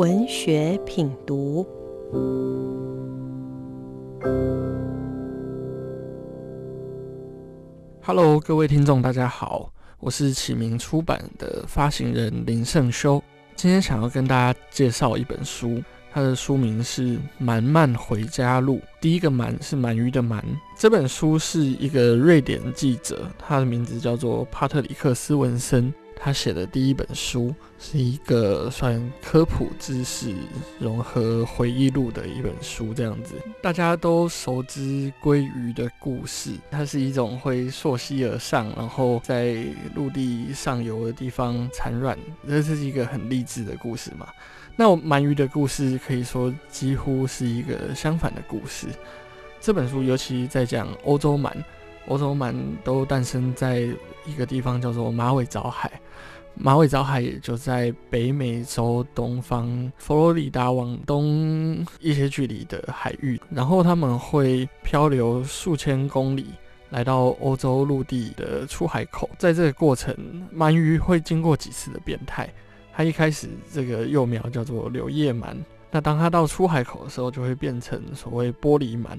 文学品读。Hello，各位听众，大家好，我是启明出版的发行人林胜修。今天想要跟大家介绍一本书，它的书名是《蛮漫回家路》。第一个“蛮”是鳗鱼的“蛮”。这本书是一个瑞典记者，他的名字叫做帕特里克斯文森。他写的第一本书是一个算科普知识融合回忆录的一本书，这样子大家都熟知鲑鱼的故事。它是一种会溯溪而上，然后在陆地上游的地方产卵，这是一个很励志的故事嘛？那鳗鱼的故事可以说几乎是一个相反的故事。这本书尤其在讲欧洲鳗，欧洲鳗都诞生在一个地方叫做马尾藻海。马尾藻海也就在北美洲东方，佛罗里达往东一些距离的海域，然后他们会漂流数千公里，来到欧洲陆地的出海口。在这个过程，鳗鱼会经过几次的变态。它一开始这个幼苗叫做柳叶鳗，那当它到出海口的时候，就会变成所谓玻璃鳗。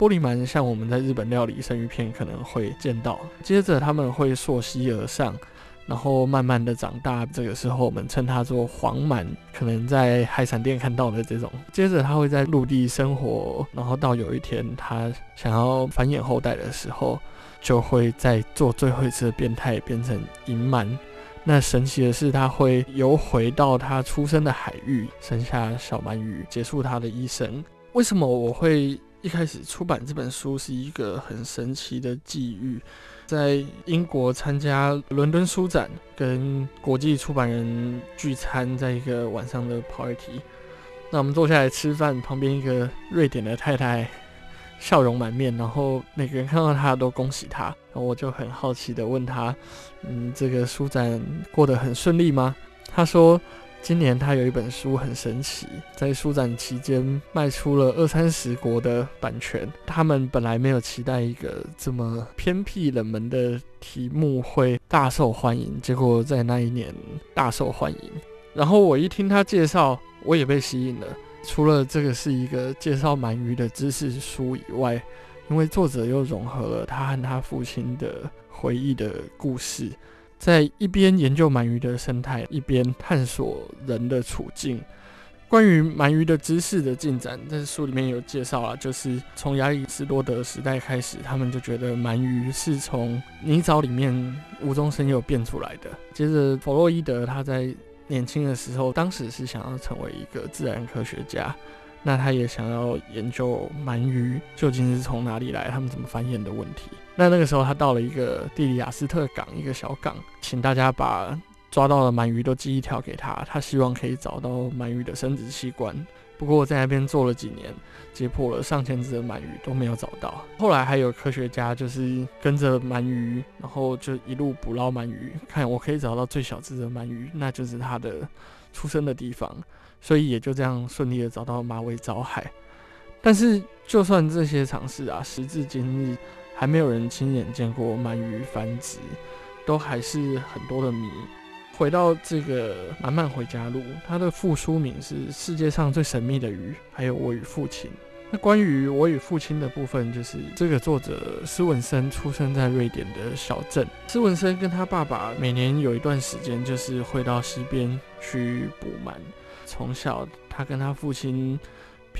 玻璃鳗像我们在日本料理生鱼片可能会见到。接着他们会溯溪而上。然后慢慢的长大，这个时候我们称它做黄鳗，可能在海产店看到的这种。接着它会在陆地生活，然后到有一天它想要繁衍后代的时候，就会再做最后一次变态，变成银鳗。那神奇的是，它会游回到它出生的海域，生下小鳗鱼，结束它的一生。为什么我会一开始出版这本书是一个很神奇的际遇？在英国参加伦敦书展，跟国际出版人聚餐，在一个晚上的 party。那我们坐下来吃饭，旁边一个瑞典的太太笑容满面，然后每个人看到她都恭喜她。然后我就很好奇的问她：“嗯，这个书展过得很顺利吗？”她说。今年他有一本书很神奇，在书展期间卖出了二三十国的版权。他们本来没有期待一个这么偏僻冷门的题目会大受欢迎，结果在那一年大受欢迎。然后我一听他介绍，我也被吸引了。除了这个是一个介绍鳗鱼的知识书以外，因为作者又融合了他和他父亲的回忆的故事。在一边研究鳗鱼的生态，一边探索人的处境。关于鳗鱼的知识的进展，在书里面有介绍啊，就是从亚里士多德时代开始，他们就觉得鳗鱼是从泥沼里面无中生有变出来的。接着，弗洛伊德他在年轻的时候，当时是想要成为一个自然科学家。那他也想要研究鳗鱼究竟是从哪里来，他们怎么繁衍的问题。那那个时候他到了一个地理雅斯特港，一个小港，请大家把抓到的鳗鱼都寄一条给他，他希望可以找到鳗鱼的生殖器官。不过我在那边做了几年，解剖了上千只的鳗鱼都没有找到。后来还有科学家就是跟着鳗鱼，然后就一路捕捞鳗鱼，看我可以找到最小只的鳗鱼，那就是它的出生的地方。所以也就这样顺利的找到马尾藻海，但是就算这些尝试啊，时至今日还没有人亲眼见过鳗鱼繁殖，都还是很多的谜。回到这个满满回家路，它的副书名是《世界上最神秘的鱼》，还有我与父亲。那关于我与父亲的部分，就是这个作者斯文森出生在瑞典的小镇。斯文森跟他爸爸每年有一段时间，就是会到溪边去捕鳗。从小，他跟他父亲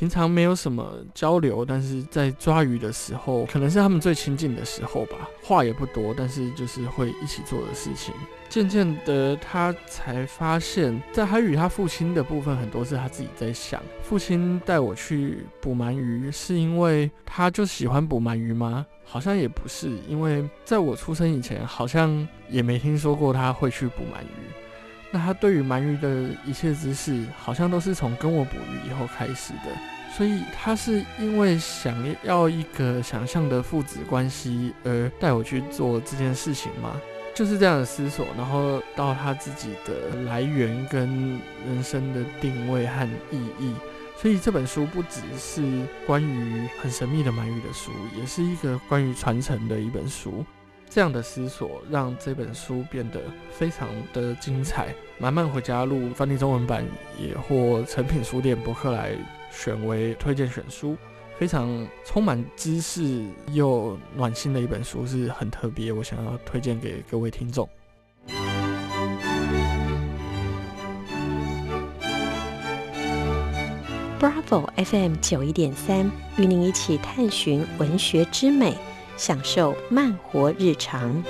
平常没有什么交流，但是在抓鱼的时候，可能是他们最亲近的时候吧。话也不多，但是就是会一起做的事情。渐渐的，他才发现，在他与他父亲的部分，很多是他自己在想。父亲带我去捕鳗鱼，是因为他就喜欢捕鳗鱼吗？好像也不是，因为在我出生以前，好像也没听说过他会去捕鳗鱼。那他对于鳗鱼的一切知识，好像都是从跟我捕鱼以后开始的。所以他是因为想要一个想象的父子关系而带我去做这件事情吗？就是这样的思索，然后到他自己的来源跟人生的定位和意义。所以这本书不只是关于很神秘的鳗鱼的书，也是一个关于传承的一本书。这样的思索让这本书变得非常的精彩。《慢慢回家路》翻译中文版也获诚品书店博客来选为推荐选书，非常充满知识又暖心的一本书，是很特别，我想要推荐给各位听众。Bravo FM 九一点三，与您一起探寻文学之美。享受慢活日常。